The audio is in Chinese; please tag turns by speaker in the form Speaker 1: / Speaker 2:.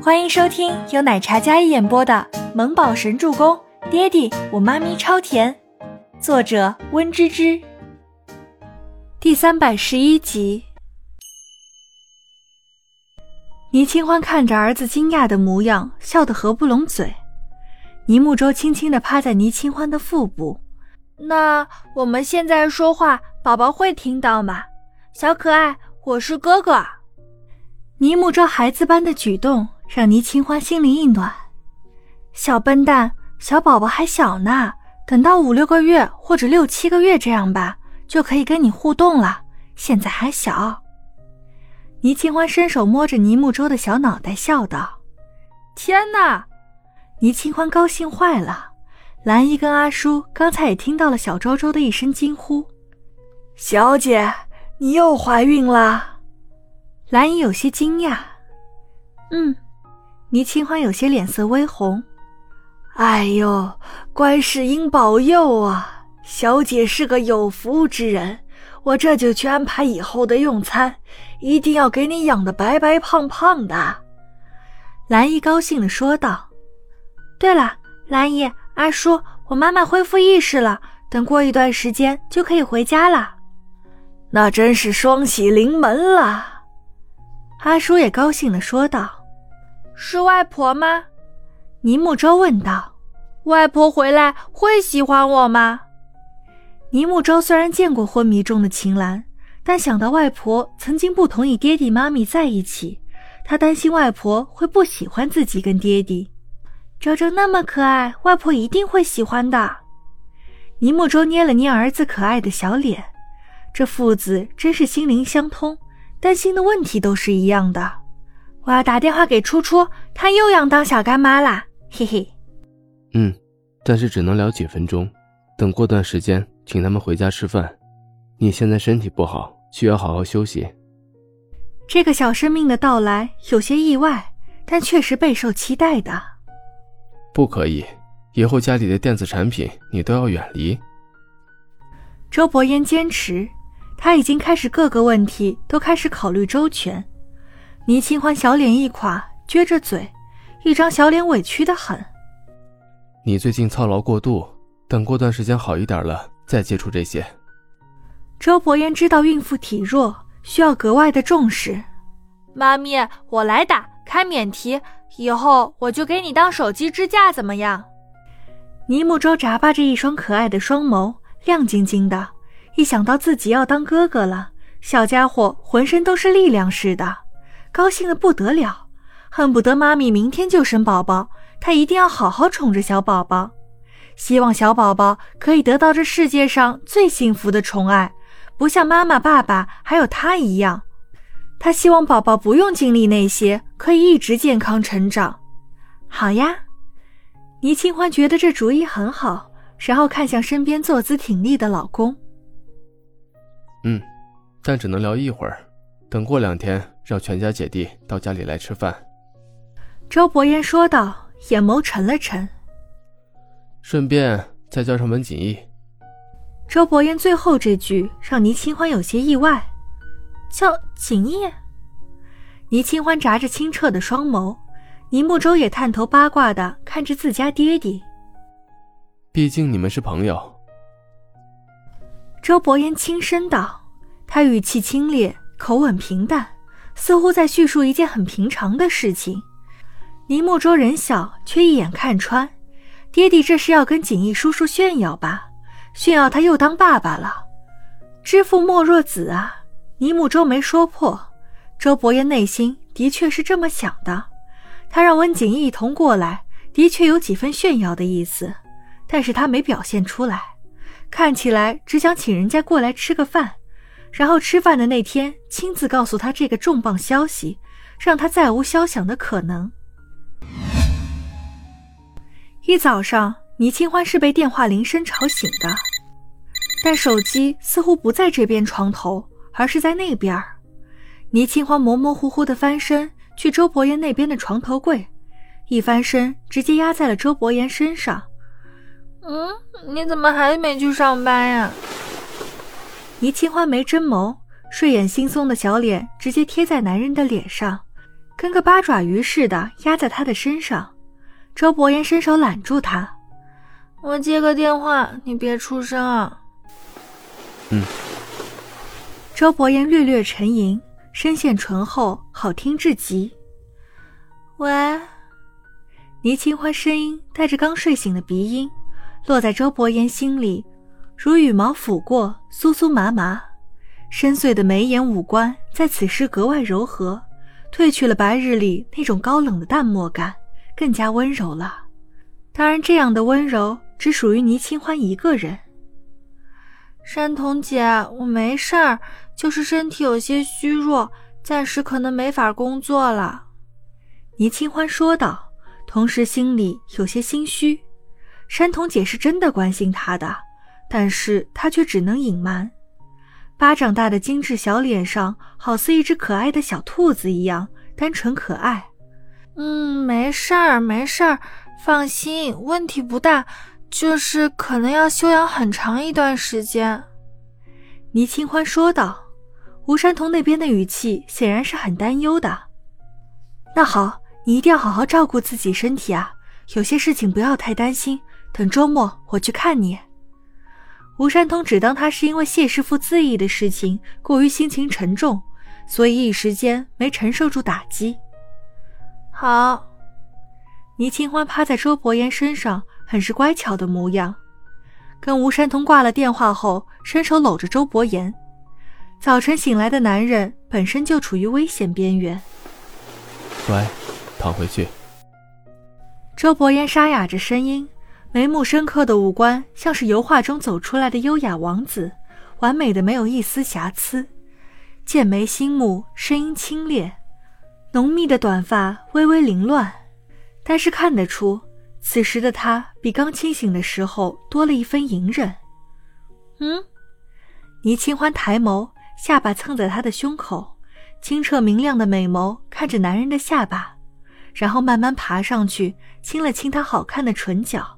Speaker 1: 欢迎收听由奶茶嘉一演播的《萌宝神助攻》，爹地我妈咪超甜，作者温芝芝。第三百十一集。倪清欢看着儿子惊讶的模样，笑得合不拢嘴。倪木舟轻轻的趴在倪清欢的腹部，
Speaker 2: 那我们现在说话，宝宝会听到吗？小可爱，我是哥哥。
Speaker 1: 倪木舟孩子般的举动。让倪清欢心里一暖，小笨蛋，小宝宝还小呢，等到五六个月或者六七个月这样吧，就可以跟你互动了。现在还小。倪清欢伸手摸着倪木舟的小脑袋，笑道：“
Speaker 2: 天哪！”
Speaker 1: 倪清欢高兴坏了。兰姨跟阿叔刚才也听到了小周周的一声惊呼：“
Speaker 3: 小姐，你又怀孕了。”
Speaker 1: 兰姨有些惊讶：“嗯。”倪清欢有些脸色微红，
Speaker 3: 哎呦，观世音保佑啊！小姐是个有福之人，我这就去安排以后的用餐，一定要给你养的白白胖胖的。
Speaker 1: 兰姨高兴的说道。对了，兰姨、阿叔，我妈妈恢复意识了，等过一段时间就可以回家了。
Speaker 3: 那真是双喜临门了。
Speaker 1: 阿叔也高兴的说道。
Speaker 2: 是外婆吗？
Speaker 1: 尼木舟问道。
Speaker 2: 外婆回来会喜欢我吗？
Speaker 1: 尼木舟虽然见过昏迷中的秦岚，但想到外婆曾经不同意爹地妈咪在一起，他担心外婆会不喜欢自己跟爹地。
Speaker 2: 周周那么可爱，外婆一定会喜欢的。
Speaker 1: 尼木舟捏了捏儿子可爱的小脸，这父子真是心灵相通，担心的问题都是一样的。
Speaker 2: 我要打电话给初初，他又要当小干妈啦，嘿嘿。
Speaker 4: 嗯，但是只能聊几分钟，等过段时间请他们回家吃饭。你现在身体不好，需要好好休息。
Speaker 1: 这个小生命的到来有些意外，但确实备受期待的。
Speaker 4: 不可以，以后家里的电子产品你都要远离。
Speaker 1: 周伯言坚持，他已经开始各个问题都开始考虑周全。倪清欢小脸一垮，撅着嘴，一张小脸委屈的很。
Speaker 4: 你最近操劳过度，等过段时间好一点了再接触这些。
Speaker 1: 周伯言知道孕妇体弱，需要格外的重视。
Speaker 2: 妈咪，我来打开免提，以后我就给你当手机支架，怎么样？
Speaker 1: 倪木舟眨巴着一双可爱的双眸，亮晶晶的。一想到自己要当哥哥了，小家伙浑身都是力量似的。高兴的不得了，恨不得妈咪明天就生宝宝，她一定要好好宠着小宝宝，希望小宝宝可以得到这世界上最幸福的宠爱，不像妈妈、爸爸还有他一样。他希望宝宝不用经历那些，可以一直健康成长。好呀，倪清欢觉得这主意很好，然后看向身边坐姿挺立的老公。
Speaker 4: 嗯，但只能聊一会儿。等过两天，让全家姐弟到家里来吃饭。”
Speaker 1: 周伯言说道，眼眸沉了沉。
Speaker 4: 顺便再叫上门锦衣。
Speaker 1: 周伯言最后这句让倪清欢有些意外，叫锦衣。倪清欢眨着清澈的双眸，倪慕舟也探头八卦的看着自家爹爹。
Speaker 4: 毕竟你们是朋友。
Speaker 1: 周伯言轻声道，他语气清冽。口吻平淡，似乎在叙述一件很平常的事情。倪木舟人小，却一眼看穿，爹地这是要跟锦逸叔叔炫耀吧？炫耀他又当爸爸了。知父莫若子啊！倪木舟没说破，周伯言内心的确是这么想的。他让温锦逸一同过来，的确有几分炫耀的意思，但是他没表现出来，看起来只想请人家过来吃个饭。然后吃饭的那天，亲自告诉他这个重磅消息，让他再无消想的可能。一早上，倪清欢是被电话铃声吵醒的，但手机似乎不在这边床头，而是在那边。倪清欢模模糊糊的翻身去周伯言那边的床头柜，一翻身直接压在了周伯言身上。
Speaker 2: 嗯，你怎么还没去上班呀？
Speaker 1: 倪清欢没真眸，睡眼惺忪的小脸直接贴在男人的脸上，跟个八爪鱼似的压在他的身上。周伯言伸手揽住他：“
Speaker 2: 我接个电话，你别出声啊。”
Speaker 4: 嗯。
Speaker 1: 周伯言略略沉吟，声线醇厚，好听至极。
Speaker 2: 喂，
Speaker 1: 倪清欢声音带着刚睡醒的鼻音，落在周伯言心里，如羽毛抚过，酥酥麻麻。深邃的眉眼五官在此时格外柔和，褪去了白日里那种高冷的淡漠感，更加温柔了。当然，这样的温柔只属于倪清欢一个人。
Speaker 2: 山童姐，我没事儿，就是身体有些虚弱，暂时可能没法工作了。
Speaker 1: 倪清欢说道，同时心里有些心虚。山童姐是真的关心他的，但是他却只能隐瞒。巴掌大的精致小脸上，好似一只可爱的小兔子一样单纯可爱。
Speaker 2: 嗯，没事儿，没事儿，放心，问题不大。就是可能要休养很长一段时间，
Speaker 1: 倪清欢说道。吴山童那边的语气显然是很担忧的。那好，你一定要好好照顾自己身体啊，有些事情不要太担心。等周末我去看你。吴山通只当他是因为谢师傅自缢的事情过于心情沉重，所以一时间没承受住打击。
Speaker 2: 好。
Speaker 1: 倪清欢趴在周伯言身上。很是乖巧的模样，跟吴山通挂了电话后，伸手搂着周伯言。早晨醒来的男人本身就处于危险边缘。
Speaker 4: 乖，躺回去。
Speaker 1: 周伯言沙哑着声音，眉目深刻的五官像是油画中走出来的优雅王子，完美的没有一丝瑕疵。剑眉星目，声音清冽，浓密的短发微微凌乱，但是看得出。此时的他比刚清醒的时候多了一分隐忍。
Speaker 2: 嗯，
Speaker 1: 倪清欢抬眸，下巴蹭在他的胸口，清澈明亮的美眸看着男人的下巴，然后慢慢爬上去亲了亲他好看的唇角。